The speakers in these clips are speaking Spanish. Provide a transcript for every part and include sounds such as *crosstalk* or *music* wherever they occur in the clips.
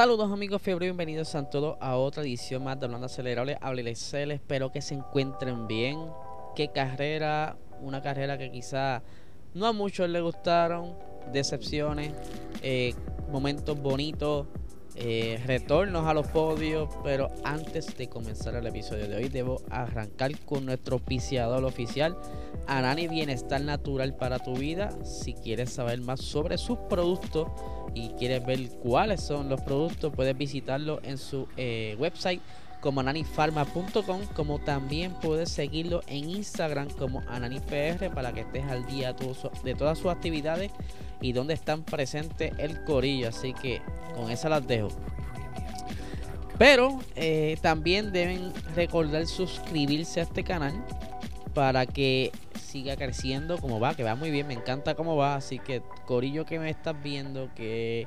Saludos amigos fiebre, bienvenidos a todos a otra edición más de Hablando Acelerable. Hable espero que se encuentren bien. Qué carrera, una carrera que quizá no a muchos les gustaron, decepciones, eh, momentos bonitos, eh, retornos a los podios, pero antes de comenzar el episodio de hoy debo arrancar con nuestro piciador oficial, Anani Bienestar Natural para tu vida. Si quieres saber más sobre sus productos y quieres ver cuáles son los productos, puedes visitarlo en su eh, website como ananifarma.com, como también puedes seguirlo en Instagram como ananipr para que estés al día de todas sus actividades y donde están presentes el corillo. Así que con esa las dejo. Pero eh, también deben recordar suscribirse a este canal para que siga creciendo como va, que va muy bien, me encanta cómo va, así que Corillo que me estás viendo, que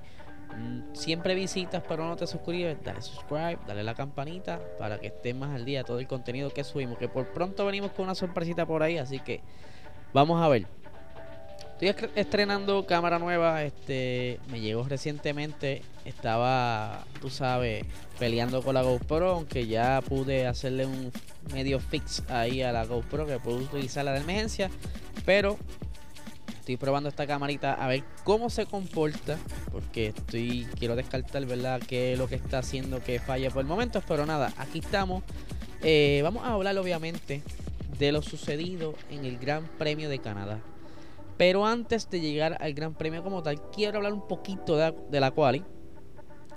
siempre visitas pero no te suscribes, dale subscribe, dale la campanita para que estés más al día de todo el contenido que subimos, que por pronto venimos con una sorpresita por ahí, así que vamos a ver. Estoy estrenando cámara nueva, este me llegó recientemente, estaba, tú sabes, peleando con la GoPro, aunque ya pude hacerle un medio fix ahí a la GoPro que puedo utilizarla de emergencia, pero estoy probando esta camarita a ver cómo se comporta, porque estoy quiero descartar, ¿verdad?, qué es lo que está haciendo que falle por el momento, pero nada, aquí estamos. Eh, vamos a hablar obviamente de lo sucedido en el Gran Premio de Canadá. Pero antes de llegar al Gran Premio como tal, quiero hablar un poquito de, la quali.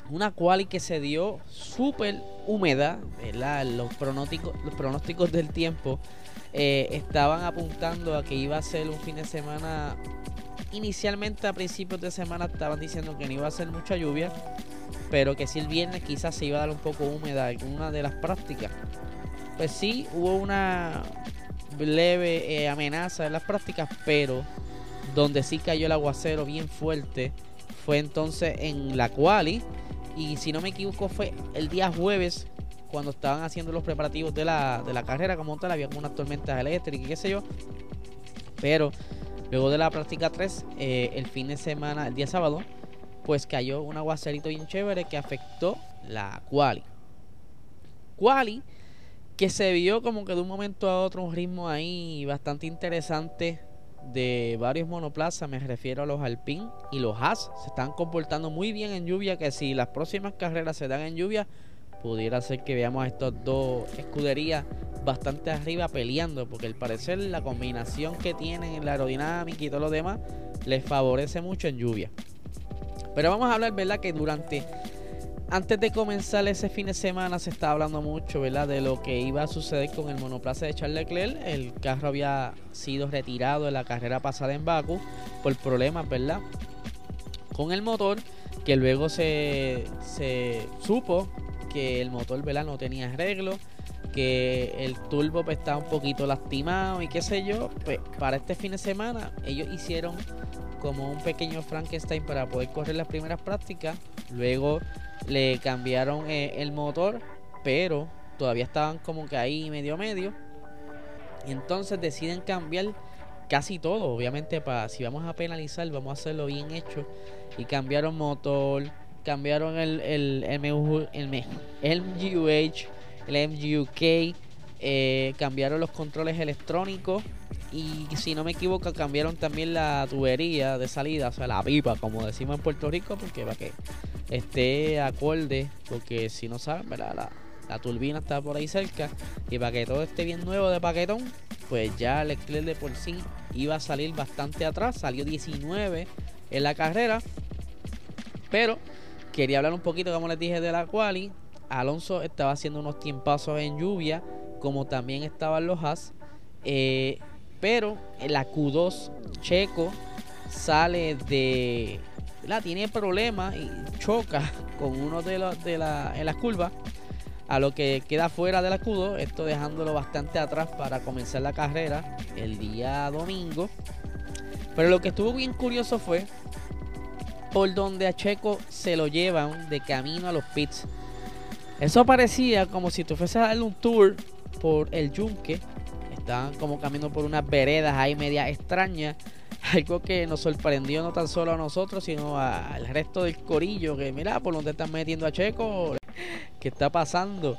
Una quali que se dio súper húmeda, Los pronósticos, los pronósticos del tiempo eh, estaban apuntando a que iba a ser un fin de semana. Inicialmente a principios de semana estaban diciendo que no iba a ser mucha lluvia, pero que si el viernes quizás se iba a dar un poco húmeda alguna de las prácticas. Pues sí, hubo una leve eh, amenaza en las prácticas, pero donde sí cayó el aguacero bien fuerte fue entonces en la quali. Y si no me equivoco, fue el día jueves cuando estaban haciendo los preparativos de la, de la carrera como tal. Había como unas tormentas eléctricas y qué sé yo. Pero luego de la práctica 3, eh, el fin de semana, el día sábado, pues cayó un aguacerito bien chévere que afectó la quali. Quali que se vio como que de un momento a otro un ritmo ahí bastante interesante de varios monoplazas, me refiero a los Alpine y los Haas, se están comportando muy bien en lluvia, que si las próximas carreras se dan en lluvia, pudiera ser que veamos a estos dos escuderías bastante arriba peleando, porque al parecer la combinación que tienen en la aerodinámica y todo lo demás les favorece mucho en lluvia. Pero vamos a hablar, ¿verdad? Que durante antes de comenzar ese fin de semana se estaba hablando mucho, ¿verdad? De lo que iba a suceder con el monoplaza de Charles Leclerc. El carro había sido retirado de la carrera pasada en Baku por problemas, ¿verdad? Con el motor, que luego se, se supo que el motor, ¿verdad? No tenía arreglo, que el turbo pues, estaba un poquito lastimado y qué sé yo. Pues para este fin de semana ellos hicieron como un pequeño Frankenstein para poder correr las primeras prácticas. Luego le cambiaron eh, el motor, pero todavía estaban como que ahí medio medio. Y entonces deciden cambiar casi todo. Obviamente, para si vamos a penalizar, vamos a hacerlo bien hecho. Y cambiaron motor, cambiaron el, el, el, el MGUH, el MGUK, eh, cambiaron los controles electrónicos. Y si no me equivoco, cambiaron también la tubería de salida, o sea, la pipa, como decimos en Puerto Rico, porque para que esté acorde, porque si no saben, La, la turbina está por ahí cerca y para que todo esté bien nuevo de paquetón, pues ya el Leclerc de por sí iba a salir bastante atrás, salió 19 en la carrera, pero quería hablar un poquito, como les dije, de la quali. Alonso estaba haciendo unos tiempazos en lluvia, como también estaban los Haas, eh, pero la Q2 Checo sale de tiene problemas y choca *laughs* con uno de los de la, en las curvas a lo que queda fuera del escudo, esto dejándolo bastante atrás para comenzar la carrera el día domingo. Pero lo que estuvo bien curioso fue por donde a Checo se lo llevan de camino a los pits. Eso parecía como si tú fueses a darle un tour por el yunque. Estaban como caminando por unas veredas ahí media extrañas. *laughs* Algo que nos sorprendió no tan solo a nosotros, sino al resto del corillo. Que mira, por donde están metiendo a Checo *laughs* qué está pasando.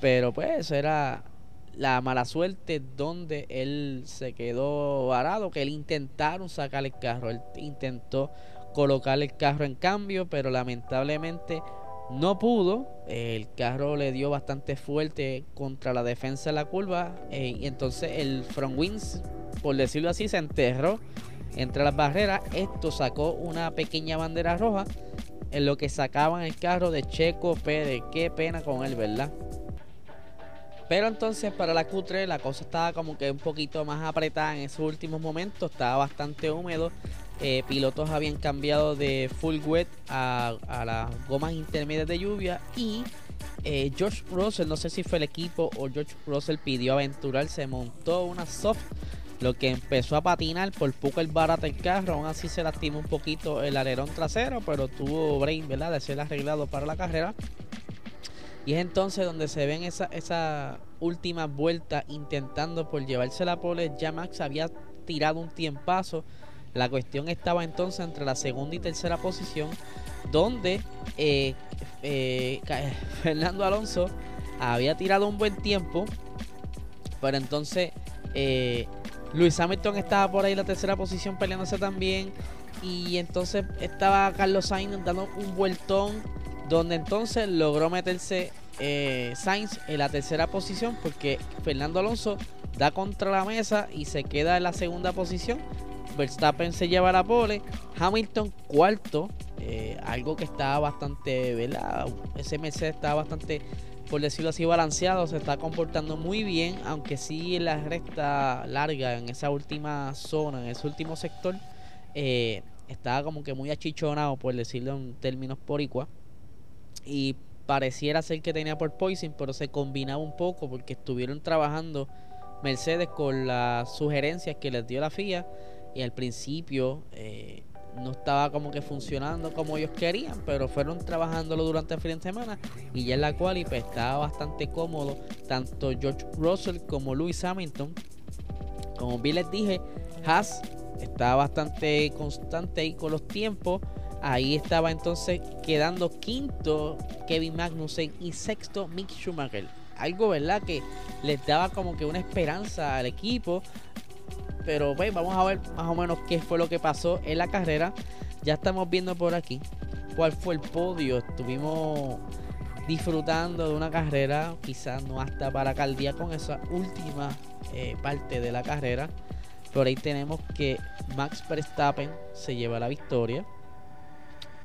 Pero pues era la mala suerte donde él se quedó varado, que él intentaron sacar el carro, él intentó colocar el carro en cambio, pero lamentablemente no pudo. El carro le dio bastante fuerte contra la defensa de la curva eh, y entonces el front wings, por decirlo así, se enterró entre las barreras. Esto sacó una pequeña bandera roja en lo que sacaban el carro de Checo Pérez. Qué pena con él, ¿verdad? Pero entonces para la Q3 la cosa estaba como que un poquito más apretada en esos últimos momentos. Estaba bastante húmedo. Eh, pilotos habían cambiado de full wet a, las gomas intermedias de lluvia. Y eh, George Russell, no sé si fue el equipo o George Russell pidió aventurarse, montó una soft lo que empezó a patinar por poco el barato el carro, aún así se lastimó un poquito el alerón trasero, pero tuvo brain, ¿verdad? De ser arreglado para la carrera. Y es entonces donde se ven esa, esa última vuelta intentando por llevarse la pole. Ya Max había tirado un tiempazo. La cuestión estaba entonces entre la segunda y tercera posición, donde eh, eh, *laughs* Fernando Alonso había tirado un buen tiempo, pero entonces eh, Luis Hamilton estaba por ahí en la tercera posición peleándose también. Y entonces estaba Carlos Sainz dando un vueltón. Donde entonces logró meterse Sainz en la tercera posición. Porque Fernando Alonso da contra la mesa y se queda en la segunda posición. Verstappen se lleva la pole. Hamilton cuarto. Eh, algo que estaba bastante, ¿verdad? Ese Mercedes estaba bastante por decirlo así, balanceado, se está comportando muy bien, aunque sí en la recta larga, en esa última zona, en ese último sector, eh, estaba como que muy achichonado, por decirlo en términos poricua. Y pareciera ser que tenía por poison, pero se combinaba un poco porque estuvieron trabajando Mercedes con las sugerencias que les dio la FIA y al principio eh, no estaba como que funcionando como ellos querían, pero fueron trabajándolo durante el fin de semana y ya en la cual pues, estaba bastante cómodo tanto George Russell como Lewis Hamilton. Como bien les dije, Haas estaba bastante constante ahí con los tiempos. Ahí estaba entonces quedando quinto Kevin Magnussen y sexto Mick Schumacher. Algo, ¿verdad? Que les daba como que una esperanza al equipo. Pero pues vamos a ver más o menos qué fue lo que pasó en la carrera. Ya estamos viendo por aquí cuál fue el podio. Estuvimos disfrutando de una carrera, quizás no hasta para día con esa última eh, parte de la carrera. Por ahí tenemos que Max Verstappen se lleva la victoria.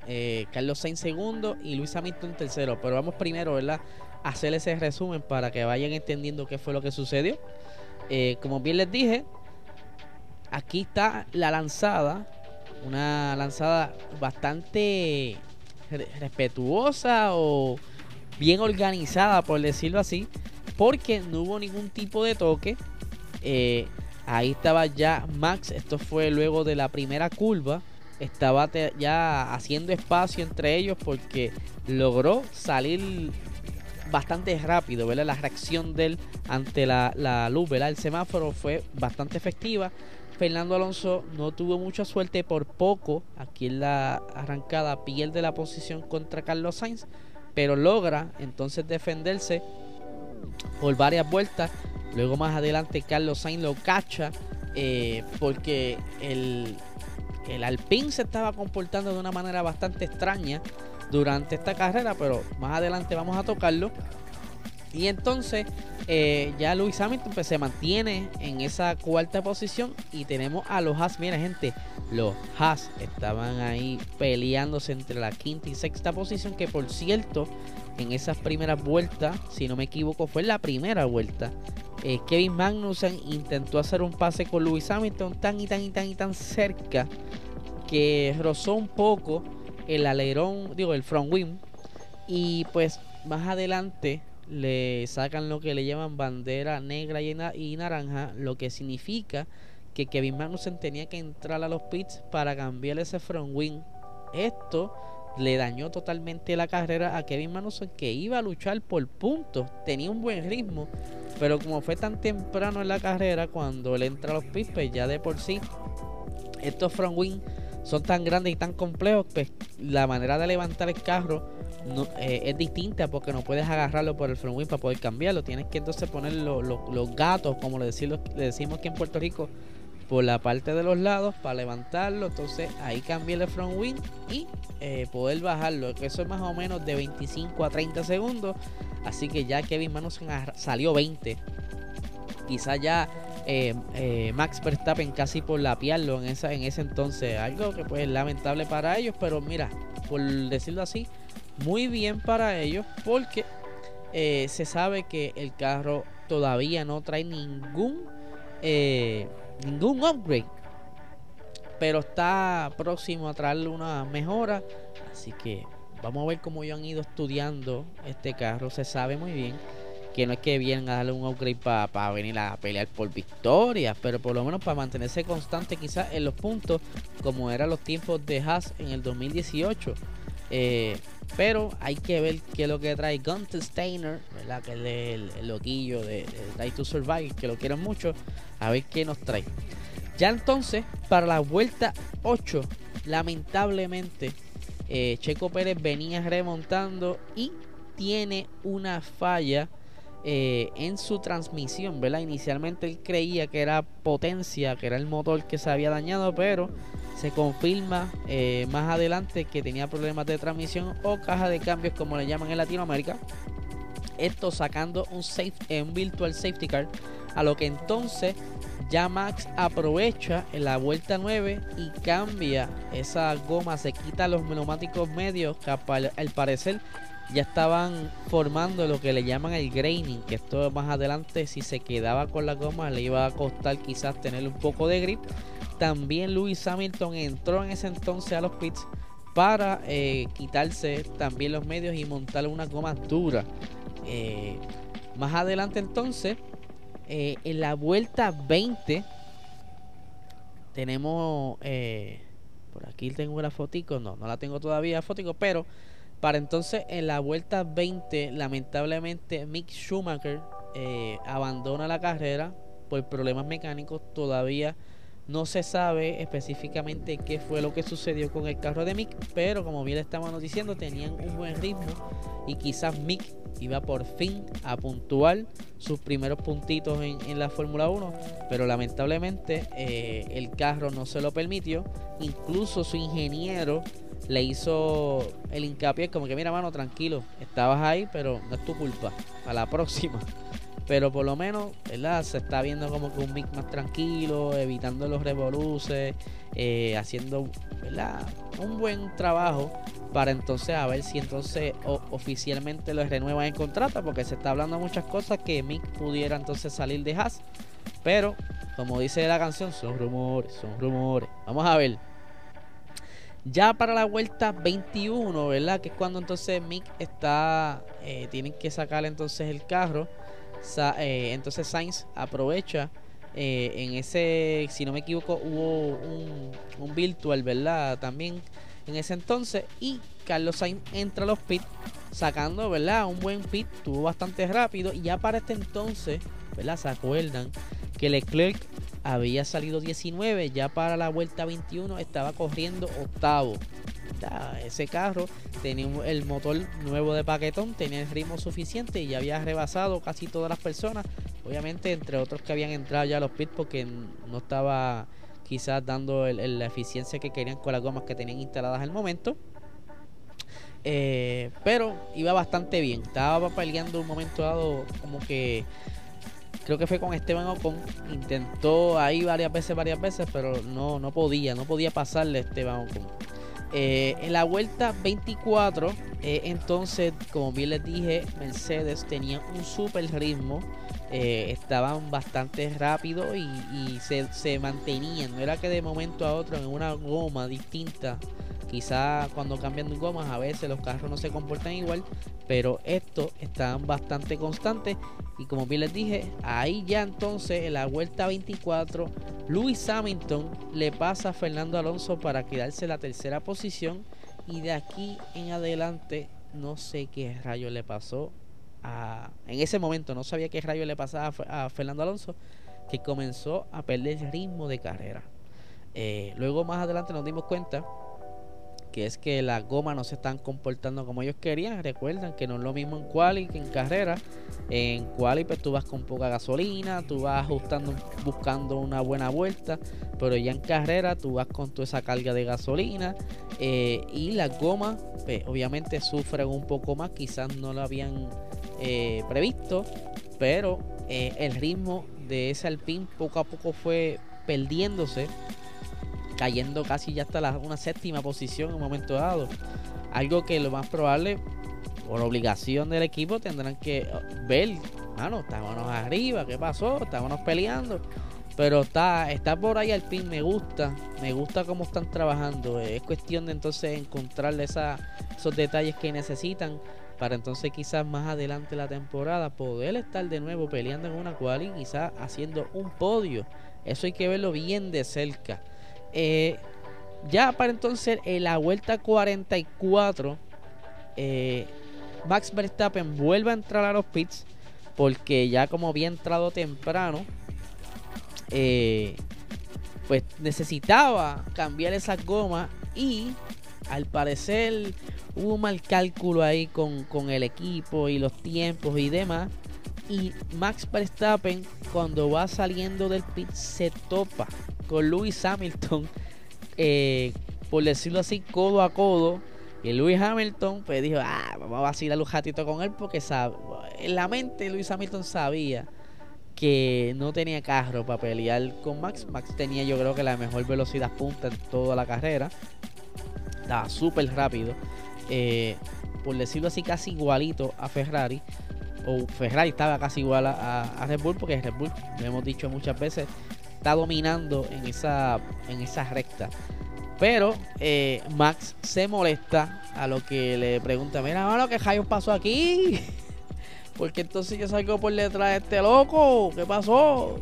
Eh, Carlos Sainz segundo y Luis Hamilton tercero. Pero vamos primero. A hacer ese resumen para que vayan entendiendo qué fue lo que sucedió. Eh, como bien les dije, Aquí está la lanzada. Una lanzada bastante respetuosa o bien organizada, por decirlo así. Porque no hubo ningún tipo de toque. Eh, ahí estaba ya Max. Esto fue luego de la primera curva. Estaba ya haciendo espacio entre ellos porque logró salir bastante rápido, ¿verdad? La reacción de él ante la, la luz, ¿verdad? El semáforo fue bastante efectiva. Fernando Alonso no tuvo mucha suerte por poco. Aquí en la arrancada pierde la posición contra Carlos Sainz, pero logra entonces defenderse por varias vueltas. Luego más adelante Carlos Sainz lo cacha eh, porque el, el Alpine se estaba comportando de una manera bastante extraña durante esta carrera, pero más adelante vamos a tocarlo. Y entonces eh, ya Luis Hamilton pues, se mantiene en esa cuarta posición y tenemos a los Haas. Mira gente, los Haas estaban ahí peleándose entre la quinta y sexta posición que por cierto en esas primeras vueltas, si no me equivoco, fue la primera vuelta. Eh, Kevin Magnussen intentó hacer un pase con Luis Hamilton tan y tan y tan y tan cerca que rozó un poco el alerón, digo, el front wing. Y pues más adelante le sacan lo que le llaman bandera negra y, y naranja, lo que significa que Kevin Magnussen tenía que entrar a los pits para cambiar ese front wing. Esto le dañó totalmente la carrera a Kevin Magnussen que iba a luchar por puntos, tenía un buen ritmo, pero como fue tan temprano en la carrera cuando él entra a los pits, pues ya de por sí estos front wing son tan grandes y tan complejos, pues la manera de levantar el carro eh, es distinta porque no puedes agarrarlo por el front wing para poder cambiarlo. Tienes que entonces poner los gatos, como le decimos, le decimos aquí en Puerto Rico, por la parte de los lados para levantarlo. Entonces ahí cambié el front wing y eh, poder bajarlo. Eso es más o menos de 25 a 30 segundos. Así que ya Kevin Magnussen salió 20. Quizá ya eh, eh, Max Verstappen casi por lapiarlo en, esa, en ese entonces. Algo que pues lamentable para ellos. Pero mira, por decirlo así, muy bien para ellos. Porque se sabe que el carro todavía no trae ningún ningún upgrade. Pero está próximo a traerle una mejora. Así que vamos a ver cómo ellos han ido estudiando este carro. Se sabe muy bien que no es que vienen a darle un upgrade para venir a pelear por victoria, pero por lo menos para mantenerse constante quizás en los puntos, como eran los tiempos de Haas en el 2018. Eh, pero hay que ver qué es lo que trae Gunther Steiner, ¿verdad? que es el, loquillo de, de to Survive, que lo quieren mucho. A ver qué nos trae. Ya entonces, para la vuelta 8, lamentablemente, eh, Checo Pérez venía remontando y tiene una falla eh, en su transmisión, ¿verdad? Inicialmente él creía que era potencia, que era el motor que se había dañado, pero se confirma eh, más adelante que tenía problemas de transmisión o caja de cambios, como le llaman en Latinoamérica. Esto sacando un, safe, un virtual safety car, a lo que entonces ya Max aprovecha en la vuelta 9 y cambia esa goma, se quita los neumáticos medios que al parecer ya estaban formando lo que le llaman el graining, que esto más adelante si se quedaba con la goma le iba a costar quizás tener un poco de grip. También Lewis Hamilton entró en ese entonces a los pits para eh, quitarse también los medios y montar una goma dura. Eh, más adelante entonces, eh, en la vuelta 20, tenemos... por aquí tengo la fotico, no, no la tengo todavía fotico, pero para entonces en la vuelta 20, lamentablemente Mick Schumacher eh, abandona la carrera por problemas mecánicos. Todavía no se sabe específicamente qué fue lo que sucedió con el carro de Mick, pero como bien estábamos diciendo, tenían un buen ritmo y quizás Mick iba por fin a puntuar sus primeros puntitos en, la Fórmula 1, pero lamentablemente eh, el carro no se lo permitió. Incluso su ingeniero le hizo el hincapié como que mira mano tranquilo estabas ahí pero no es tu culpa a la próxima pero por lo menos ¿verdad? se está viendo como que un mix más tranquilo evitando los revoluces eh, haciendo ¿verdad? un buen trabajo para entonces a ver si entonces oficialmente lo renuevan en contrato porque se está hablando muchas cosas que Mick pudiera entonces salir de Haas pero como dice la canción son rumores son rumores vamos a ver ya para la vuelta 21, ¿verdad? Que es cuando entonces Mick está, eh, tienen que sacar entonces el carro. Eh, entonces Sainz aprovecha eh, en ese, si no me equivoco, hubo un, virtual, ¿verdad? También en ese entonces. Y Carlos Sainz entra a los pits sacando, ¿verdad? Un buen pit, tuvo bastante rápido. Y ya para este entonces, ¿verdad? ¿Se acuerdan? Que Leclerc había salido 19, ya para la vuelta 21 estaba corriendo octavo. ese carro tenía el motor nuevo de paquetón, tenía el ritmo suficiente y ya había rebasado casi todas las personas. Obviamente, entre otros que habían entrado ya a los pits porque no estaba quizás dando la eficiencia que querían con las gomas que tenían instaladas al momento. Eh, pero iba bastante bien. Estaba peleando un momento dado como que creo que fue con Esteban Ocon, intentó ahí varias veces, varias veces, pero no, no podía, no podía pasarle a Esteban Ocon. Eh, en la vuelta 24, eh, entonces, como bien les dije, Mercedes tenía un super ritmo, eh, estaban bastante rápidos y, se, se, mantenían, no era que de momento a otro en una goma distinta Quizá cuando cambian de gomas a veces los carros no se comportan igual, pero estos están bastante constantes y como bien les dije, ahí ya entonces en la vuelta 24, Lewis Hamilton le pasa a Fernando Alonso para quedarse en la tercera posición y de aquí en adelante no sé qué rayo le pasó a... En ese momento no sabía qué rayo le pasaba a Fernando Alonso, que comenzó a perder el ritmo de carrera. Eh, luego más adelante nos dimos cuenta que es que las gomas no se están comportando como ellos querían. Recuerdan que no es lo mismo en quali que en carrera. En quali pues tú vas con poca gasolina, tú vas ajustando, buscando una buena vuelta, pero ya en carrera tú vas con toda esa carga de gasolina eh, y las gomas pues, obviamente sufren un poco más, quizás no lo habían eh, previsto, pero eh, el ritmo de ese Alpine poco a poco fue perdiéndose cayendo casi ya hasta la, una séptima posición en un momento dado. Algo que lo más probable, por obligación del equipo, tendrán que uh, ver, mano, estábamos arriba, ¿qué pasó? Estábamos peleando. Pero está, está por ahí al pin, me gusta, me gusta cómo están trabajando. Es cuestión de entonces encontrarle esa, esos detalles que necesitan para entonces quizás más adelante la temporada poder estar de nuevo peleando en una cual y quizás haciendo un podio. Eso hay que verlo bien de cerca. Eh, ya para entonces en la vuelta 44, eh, Max Verstappen vuelve a entrar a los pits porque ya como había entrado temprano, eh, pues necesitaba cambiar esas gomas y al parecer hubo un mal cálculo ahí con, con el equipo y los tiempos y demás. Y Max Verstappen cuando va saliendo del pit se topa con Lewis Hamilton, *laughs* eh, por decirlo así, codo a codo. Y Lewis Hamilton pues dijo, ah, vamos a vacilar un ratito con él porque sabe, en la mente Lewis Hamilton sabía que no tenía carro para pelear con Max. Max tenía yo creo que la mejor velocidad punta en toda la carrera. Estaba súper rápido. Eh, por decirlo así, casi igualito a Ferrari. O Ferrari estaba casi igual a, a Red Bull porque Red Bull, lo hemos dicho muchas veces, está dominando en esa, en recta. Pero eh, Max se molesta a lo que le pregunta, mira, mano, ¿qué Jairo pasó aquí? *laughs* Porque entonces yo salgo por detrás de este loco, ¿qué pasó?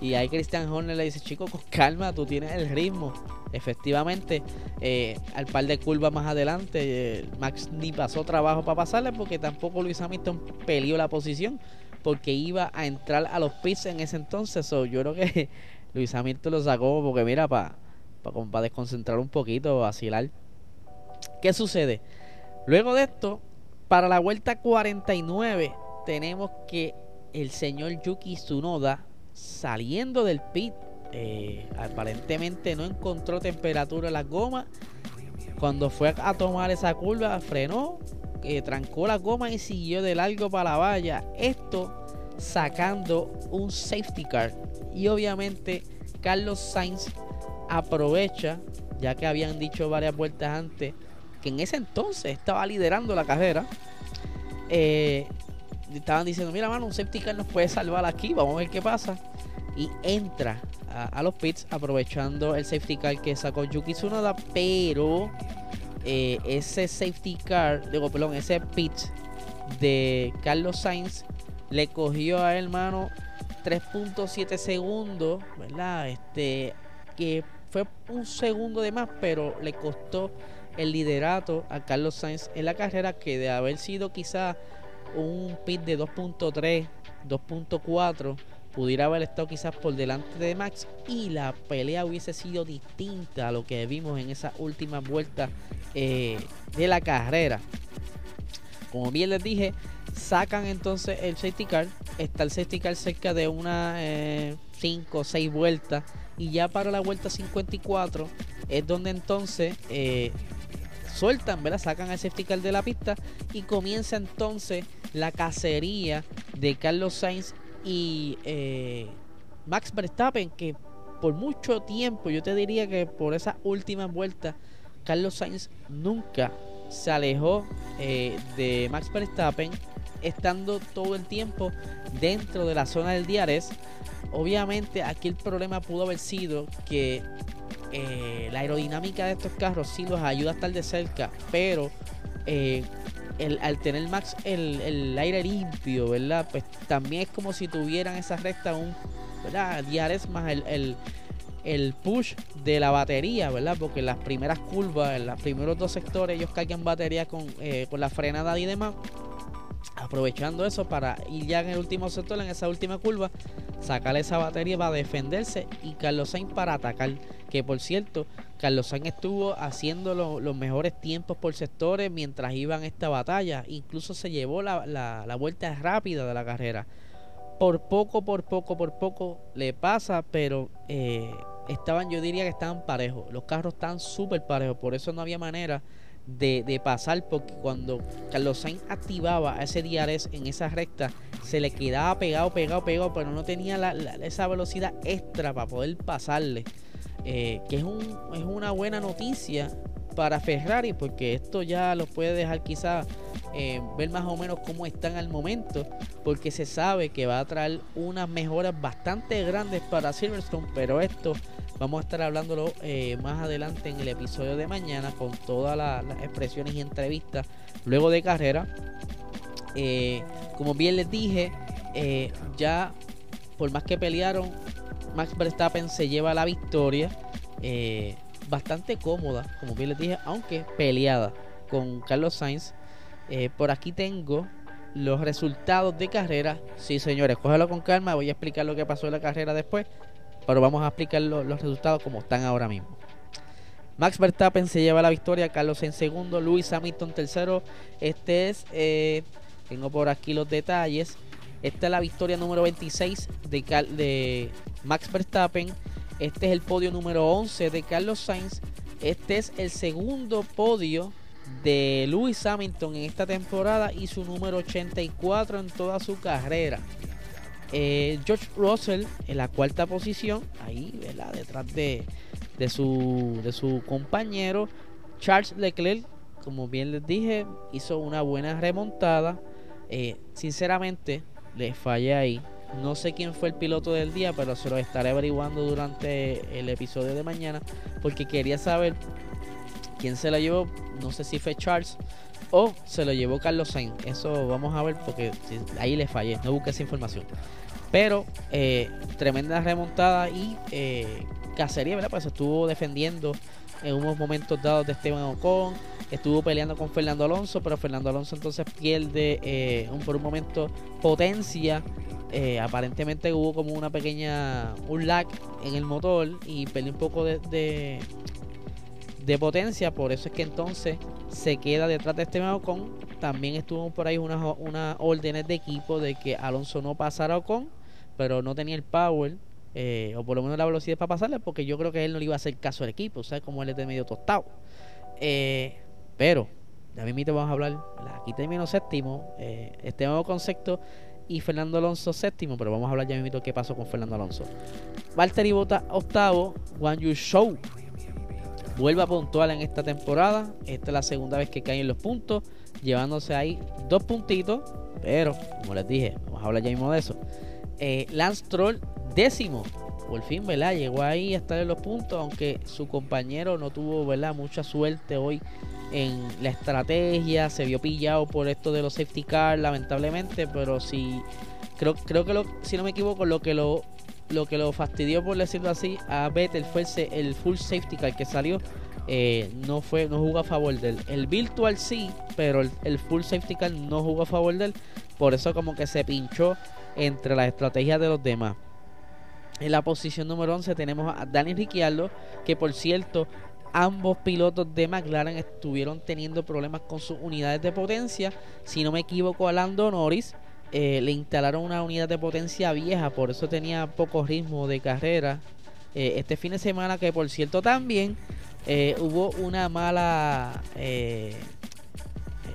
Y ahí Christian Horner le dice, chico, con calma, tú tienes el ritmo. Efectivamente, eh, al par de curvas más adelante, eh, Max ni pasó trabajo para pasarle porque tampoco Luis Hamilton peleó la posición porque iba a entrar a los pits en ese entonces. Yo creo que Luis Hamilton lo sacó porque, mira, para pa, desconcentrar un poquito, vacilar. ¿Qué sucede? Luego de esto, para la vuelta 49, tenemos que el señor Yuki Tsunoda saliendo del pit. Eh, aparentemente no encontró temperatura en la goma. Cuando fue a tomar esa curva, frenó trancó la goma y siguió de largo para la valla. Esto sacando un safety car. Y obviamente Carlos Sainz aprovecha, ya que habían dicho varias vueltas antes, que en ese entonces estaba liderando la carrera. Eh, estaban diciendo, mira mano, un safety car nos puede salvar aquí, vamos a ver qué pasa. Y entra a, los pits aprovechando el safety car que sacó Yuki Tsunoda, pero eh, ese safety car, digo, perdón, ese pitch de Carlos Sainz le cogió a hermano 3.7 segundos, ¿verdad? Este, que fue un segundo de más, pero le costó el liderato a Carlos Sainz en la carrera que de haber sido quizá un pit de 2.3, 2.4 pudiera haber estado quizás por delante de Max y la pelea hubiese sido distinta a lo que vimos en esa última vuelta eh, de la carrera. Como bien les dije, sacan entonces el safety car. Está el safety car cerca de unas 5 o 6 vueltas. Y ya para la vuelta 54 es donde entonces eh, sueltan, ¿verdad? Sacan el safety car de la pista y comienza entonces la cacería de Carlos Sainz y eh, Max Verstappen, que por mucho tiempo, yo te diría que por esa última vuelta, Carlos Sainz nunca se alejó eh, de Max Verstappen, estando todo el tiempo dentro de la zona del Diares. Obviamente aquí el problema pudo haber sido que eh, la aerodinámica de estos carros sí los ayuda a estar de cerca, pero eh, el, al tener Max el, aire limpio, ¿verdad? Pues también es como si tuvieran esa recta un, ¿verdad? es más el, el, push de la batería, ¿verdad? Porque en las primeras curvas, en los primeros dos sectores, ellos cargan batería con, eh, con la frenada y demás aprovechando eso para ir ya en el último sector, en esa última curva, sacar esa batería para defenderse y Carlos Sainz para atacar. Que por cierto, Carlos Sainz estuvo haciendo los mejores tiempos por sectores mientras iban esta batalla. Incluso se llevó la, la, vuelta rápida de la carrera. Por poco, por poco, por poco le pasa, pero eh, estaban, yo diría que estaban parejos. Los carros estaban súper parejos, por eso no había manera de, pasar porque cuando Carlos Sainz activaba ese DRS en esa recta se le quedaba pegado, pegado, pegado, pero no tenía esa velocidad extra para poder pasarle. Eh, que es, un, es una buena noticia para Ferrari porque esto ya lo puede dejar quizás eh, ver más o menos cómo están al momento porque se sabe que va a traer unas mejoras bastante grandes para Silverstone pero esto Vamos a estar hablándolo eh, más adelante en el episodio de mañana con todas las, expresiones y entrevistas luego de carrera. Eh, como bien les dije, ya por más que pelearon, Max Verstappen se lleva la victoria. Bastante cómoda, como bien les dije, aunque peleada con Carlos Sainz. por aquí tengo los resultados de carrera. Sí, señores, cógelo con calma. Voy a explicar lo que pasó en la carrera después pero vamos a explicar los resultados como están ahora mismo. Max Verstappen se lleva la victoria, Carlos en segundo, Luis Hamilton tercero. Este es, eh, tengo por aquí los detalles. Esta es la victoria número 26 de, de Max Verstappen. Este es el podio número 11 de Carlos Sainz. Este es el segundo podio de Lewis Hamilton en esta temporada y su número 84 en toda su carrera. Eh, George Russell en la cuarta posición, ahí. Detrás de, de, su, de su compañero. Charles Leclerc, como bien les dije, hizo una buena remontada. Eh, sinceramente, le fallé ahí. No sé quién fue el piloto del día, pero se lo estaré averiguando durante el episodio de mañana. Porque quería saber quién se la llevó. No sé si fue Charles o se lo llevó Carlos Sainz. Eso vamos a ver porque ahí le fallé. No busqué esa información. Pero eh, tremenda remontada y eh, cacería, ¿verdad? Pues estuvo defendiendo en unos momentos dados de Esteban Ocon. Estuvo peleando con Fernando Alonso, pero Fernando Alonso entonces pierde eh, un, por un momento potencia. Aparentemente hubo como una pequeña un lag en el motor y perdió un poco de, de potencia, por eso es que entonces se queda detrás de este Ocon. También estuvo por ahí unas, una órdenes de equipo de que Alonso no pasara Ocon, pero no tenía el power, eh, o por lo menos la velocidad para pasarle, porque yo creo que él no le iba a hacer caso al equipo, sea, como él es de medio tostado. Eh, pero, ya mismo vamos a hablar, aquí terminó séptimo, eh, Esteban Ocon sexto y Fernando Alonso séptimo, pero vamos a hablar ya mismo qué pasó con Fernando Alonso. Valtteri Bota octavo, Juan Yu Show vuelve a puntuar en esta temporada. Esta es la segunda vez que caen los puntos, llevándose ahí dos puntitos. Pero, como les dije, vamos a hablar ya mismo de eso. Eh, Lance Troll, décimo. Por fin, ¿verdad? Llegó ahí a estar en los puntos, aunque su compañero no tuvo, ¿verdad? Mucha suerte hoy en la estrategia. Se vio pillado por esto de los safety cars, lamentablemente. Pero si, creo, creo que si no me equivoco, lo que lo lo que lo fastidió, por decirlo así, a Vettel fue el, full safety car que salió. Eh, no fue no jugó a favor de él. El virtual sí, pero el, full safety car no jugó a favor de él. Por eso como que se pinchó entre las estrategias de los demás. En la posición número 11 tenemos a Daniel Ricciardo, que por cierto, ambos pilotos de McLaren estuvieron teniendo problemas con sus unidades de potencia. Si no me equivoco, a Lando Norris eh, le instalaron una unidad de potencia vieja, por eso tenía poco ritmo de carrera. Eh, este fin de semana, que por cierto también eh, hubo una mala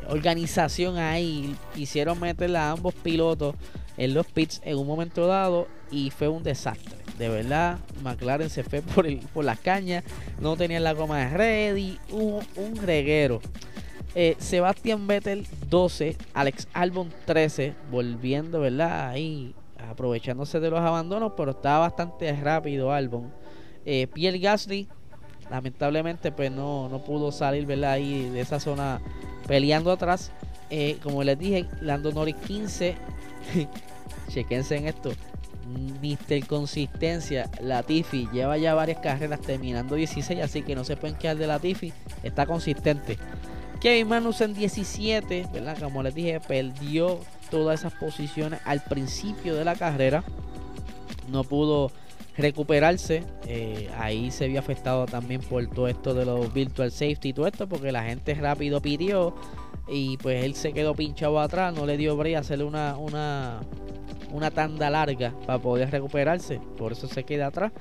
organización ahí. Hicieron meter a ambos pilotos en los pits en un momento dado y fue un desastre. De verdad, McLaren se fue *laughs* por, el, por las cañas, no tenían la goma ready, hubo un reguero. Eh, Sebastián Vettel 12, Alex Albon 13, volviendo, ¿verdad? Ahí aprovechándose de los abandonos, pero estaba bastante rápido Albon. Eh, Pierre Gasly lamentablemente pues no, no pudo salir ¿verdad? ahí de esa zona peleando atrás. Eh, como les dije, Lando Norris 15. *laughs* Chequense en esto. Mister Consistencia, Latifi lleva ya varias carreras terminando 16, así que no se pueden quedar de Latifi, está consistente. Kevin en 17, ¿verdad? Como les dije, perdió todas esas posiciones al principio de la carrera. No pudo recuperarse. Eh, ahí se vio afectado también por todo esto de los virtual safety y todo esto, porque la gente rápido pidió y pues él se quedó pinchado atrás, no le dio brea hacerle una, una, una tanda larga para poder recuperarse, por eso se queda atrás.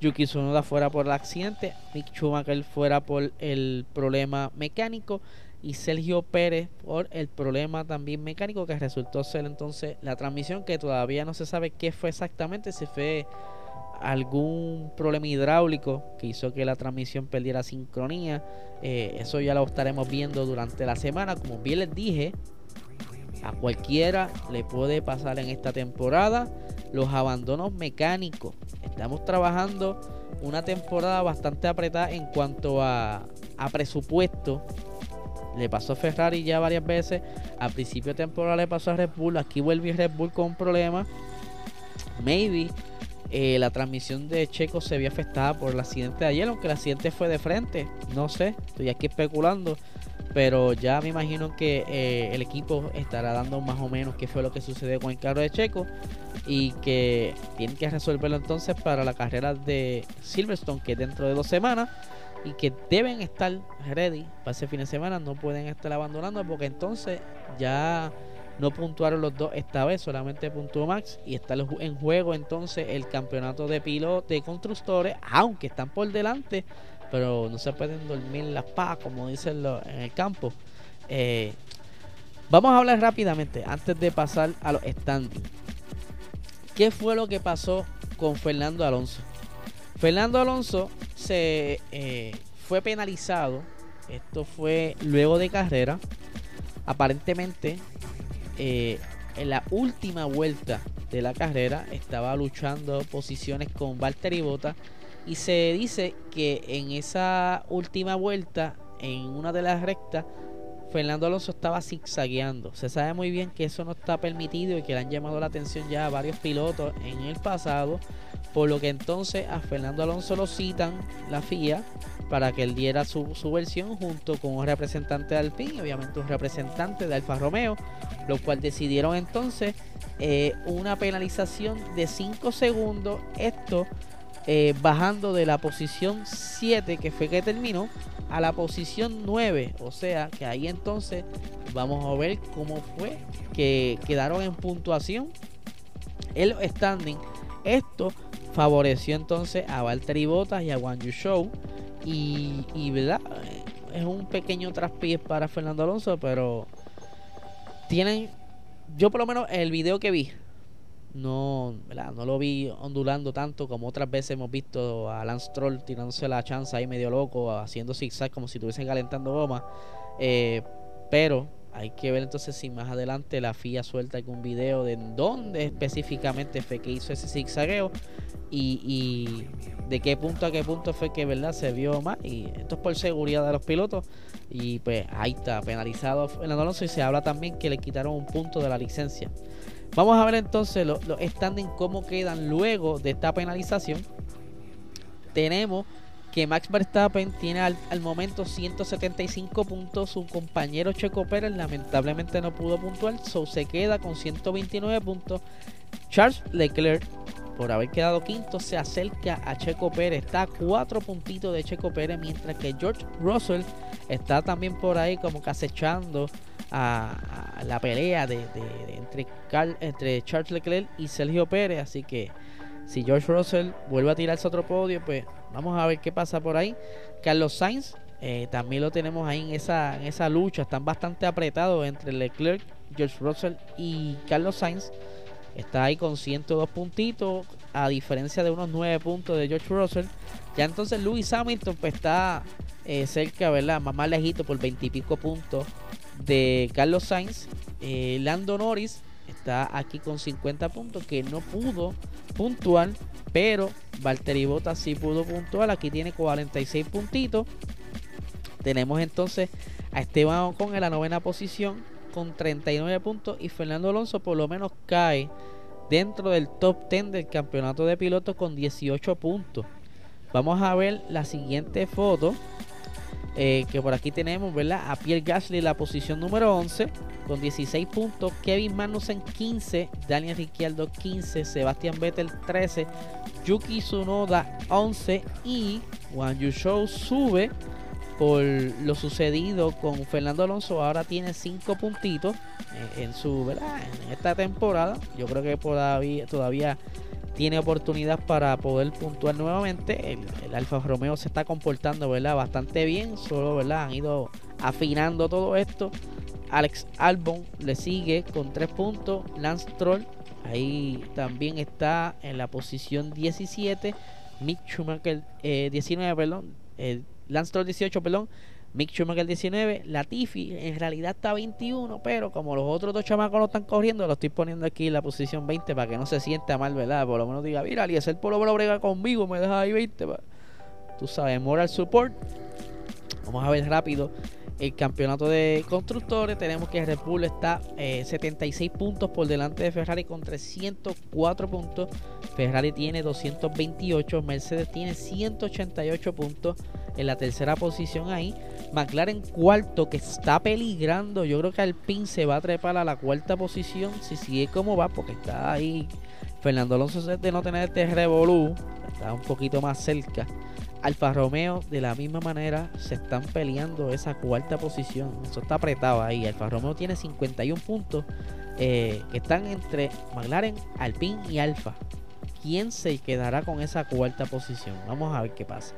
Yuki Tsunoda fuera por el accidente, Mick Schumacher fuera por el problema mecánico y Sergio Pérez por el problema también mecánico que resultó ser entonces la transmisión que todavía no se sabe qué fue exactamente, si fue algún problema hidráulico que hizo que la transmisión perdiera sincronía. Eh, eso ya lo estaremos viendo durante la semana. Como bien les dije, a cualquiera le puede pasar en esta temporada los abandonos mecánicos. Estamos trabajando una temporada bastante apretada en cuanto a, presupuesto. Le pasó a Ferrari ya varias veces. A principio de temporada le pasó a Red Bull. Aquí vuelve Red Bull con problemas. Maybe eh, la transmisión de Checo se vio afectada por el accidente de ayer, aunque el accidente fue de frente. No sé, estoy aquí especulando. Pero ya me imagino que eh, el equipo estará dando más o menos qué fue lo que sucedió con el carro de Checo. Y que tienen que resolverlo entonces para la carrera de Silverstone, que es dentro de dos semanas. Y que deben estar ready para ese fin de semana. No pueden estar abandonando porque entonces ya no puntuaron los dos esta vez, solamente puntuó Max y está en juego entonces el campeonato de pilotos de constructores, aunque están por delante, pero no se pueden dormir las paz, como dicen en el campo. Eh, vamos a hablar rápidamente antes de pasar a los standings. ¿Qué fue lo que pasó con Fernando Alonso? Fernando Alonso se eh, fue penalizado. Esto fue luego de carrera. Aparentemente eh, en la última vuelta de la carrera estaba luchando posiciones con Valtteri Bottas y se dice que en esa última vuelta en una de las rectas Fernando Alonso estaba zigzagueando. Se sabe muy bien que eso no está permitido y que le han llamado la atención ya a varios pilotos en el pasado. Por lo que entonces a Fernando Alonso lo citan la FIA para que él diera su, versión junto con un representante de Alpine obviamente un representante de Alfa Romeo. Lo cual decidieron entonces eh, una penalización de 5 segundos. Esto eh, bajando de la posición 7 que fue que terminó a la posición 9. O sea que ahí entonces vamos a ver cómo fue que quedaron en puntuación el standing. Esto favoreció entonces a Valtteri Bottas y a Wang Yu Show. Y, y verdad, es un pequeño traspiés para Fernando Alonso, pero tienen, yo por lo menos el video que vi, no, no lo vi ondulando tanto como otras veces hemos visto a Lance Troll tirándose la chance ahí medio loco, haciendo zigzag como si estuviesen calentando goma. Eh, pero hay que ver entonces si más adelante la FIA suelta algún video de dónde específicamente fue que hizo ese zigzagueo y, y, de qué punto a qué punto fue que verdad se vio más. Y esto es por seguridad de los pilotos. Y pues ahí está, penalizado el Alonso y se habla también que le quitaron un punto de la licencia. Vamos a ver entonces los, standings cómo quedan luego de esta penalización. Tenemos que Max Verstappen tiene al, momento 175 puntos. Su compañero Checo Pérez lamentablemente no pudo puntuar. So se queda con 129 puntos. Charles Leclerc, por haber quedado quinto, se acerca a Checo Pérez. Está a cuatro puntitos de Checo Pérez. Mientras que George Russell está también por ahí como que acechando a, la pelea de, entre, entre Charles Leclerc y Sergio Pérez. Así que si George Russell vuelve a tirarse otro podio, pues vamos a ver qué pasa por ahí. Carlos Sainz eh, también lo tenemos ahí en esa, en esa lucha. Están bastante apretados entre Leclerc, George Russell y Carlos Sainz. Está ahí con 102 puntitos, a diferencia de unos 9 puntos de George Russell. Ya entonces Lewis Hamilton pues está eh, cerca, ¿verdad? Más, más lejito por 20 y pico puntos de Carlos Sainz. Eh, Lando Norris está aquí con 50 puntos que no pudo puntual, pero Valtteri Bottas sí pudo puntual. Aquí tiene 46 puntitos. Tenemos entonces a Esteban Ocon en la novena posición con 39 puntos y Fernando Alonso por lo menos cae dentro del top 10 del campeonato de pilotos con 18 puntos. Vamos a ver la siguiente foto. Eh, que por aquí tenemos, ¿verdad? A Pierre Gasly la posición número 11 con 16 puntos. Kevin Magnussen 15. Daniel Ricciardo 15. Sebastián Vettel 13. Yuki Tsunoda 11. Y Juan Yusho sube por lo sucedido con Fernando Alonso. Ahora tiene 5 puntitos eh, en su, ¿verdad? En esta temporada. Yo creo que todavía tiene oportunidad para poder puntuar nuevamente. El, Alfa Romeo se está comportando ¿verdad? bastante bien, solo ¿verdad? han ido afinando todo esto. Alex Albon le sigue con 3 puntos. Lance Troll ahí también está en la posición 17. Mick Schumacher 19, eh, perdón. Lance Troll 18, perdón. Mick Schumacher 19, Latifi en realidad está 21, pero como los otros dos chamacos lo están corriendo, lo estoy poniendo aquí en la posición 20 para que no se sienta mal, ¿verdad? Por lo menos diga, mira, y el polo brega conmigo, me deja ahí 20. Tú sabes, moral support. Vamos a ver rápido el campeonato de constructores. Tenemos que Red Bull está 76 eh, puntos por delante de Ferrari con 304 puntos. Ferrari tiene 228, Mercedes tiene 188 puntos en la tercera posición ahí. McLaren cuarto que está peligrando. Yo creo que Alpine se va a trepar a la cuarta posición si sigue como va porque está ahí. Fernando Alonso de no tener este revolú. Está un poquito más cerca. Alfa Romeo de la misma manera se están peleando esa cuarta posición. Eso está apretado ahí. Alfa Romeo tiene 51 puntos eh, que están entre McLaren, Alpine y Alfa. ¿Quién se quedará con esa cuarta posición? Vamos a ver qué pasa.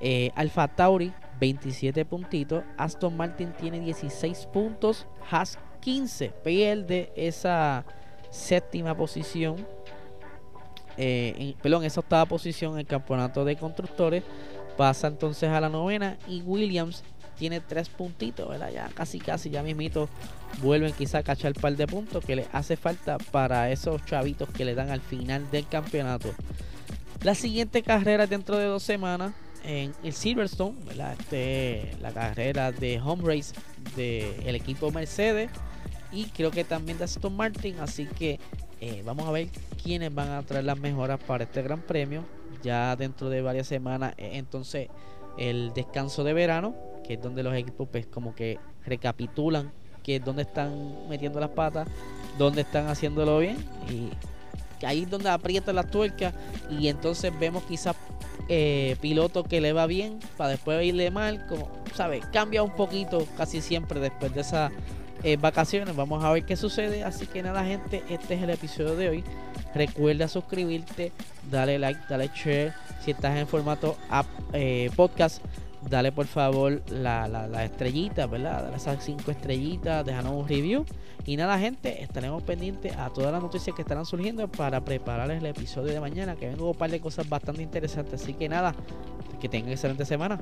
Eh, Alfa Tauri 27 puntitos. Aston Martin tiene 16 puntos. Haas 15. Pierde esa séptima posición. Eh, perdón, esa octava posición en el campeonato de constructores. Pasa entonces a la novena. Y Williams tiene 3 puntitos, ¿verdad? Ya casi, casi, ya mismito vuelven quizá a cachar un par de puntos que le hace falta para esos chavitos que le dan al final del campeonato. La siguiente carrera dentro de dos semanas en el Silverstone, este, la carrera de home race del equipo Mercedes y creo que también de Aston Martin. Así que eh, vamos a ver quiénes van a traer las mejoras para este gran premio. Ya dentro de varias semanas, eh, entonces el descanso de verano, que es donde los equipos pues como que recapitulan que es donde están metiendo las patas, donde están haciéndolo bien y ahí es donde aprietan las tuercas y entonces vemos quizás eh, piloto que le va bien para después irle mal, como sabes, cambia un poquito casi siempre después de esas eh, vacaciones. Vamos a ver qué sucede. Así que nada, gente, este es el episodio de hoy. Recuerda suscribirte, dale like, dale share. Si estás en formato app, eh, podcast, dale por favor la, la, estrellita, ¿verdad? Dale esas cinco estrellitas, déjanos un review. Y nada, gente, estaremos pendientes a todas las noticias que estarán surgiendo para prepararles el episodio de mañana, que vengo un par de cosas bastante interesantes. Así que nada, que tengan excelente semana.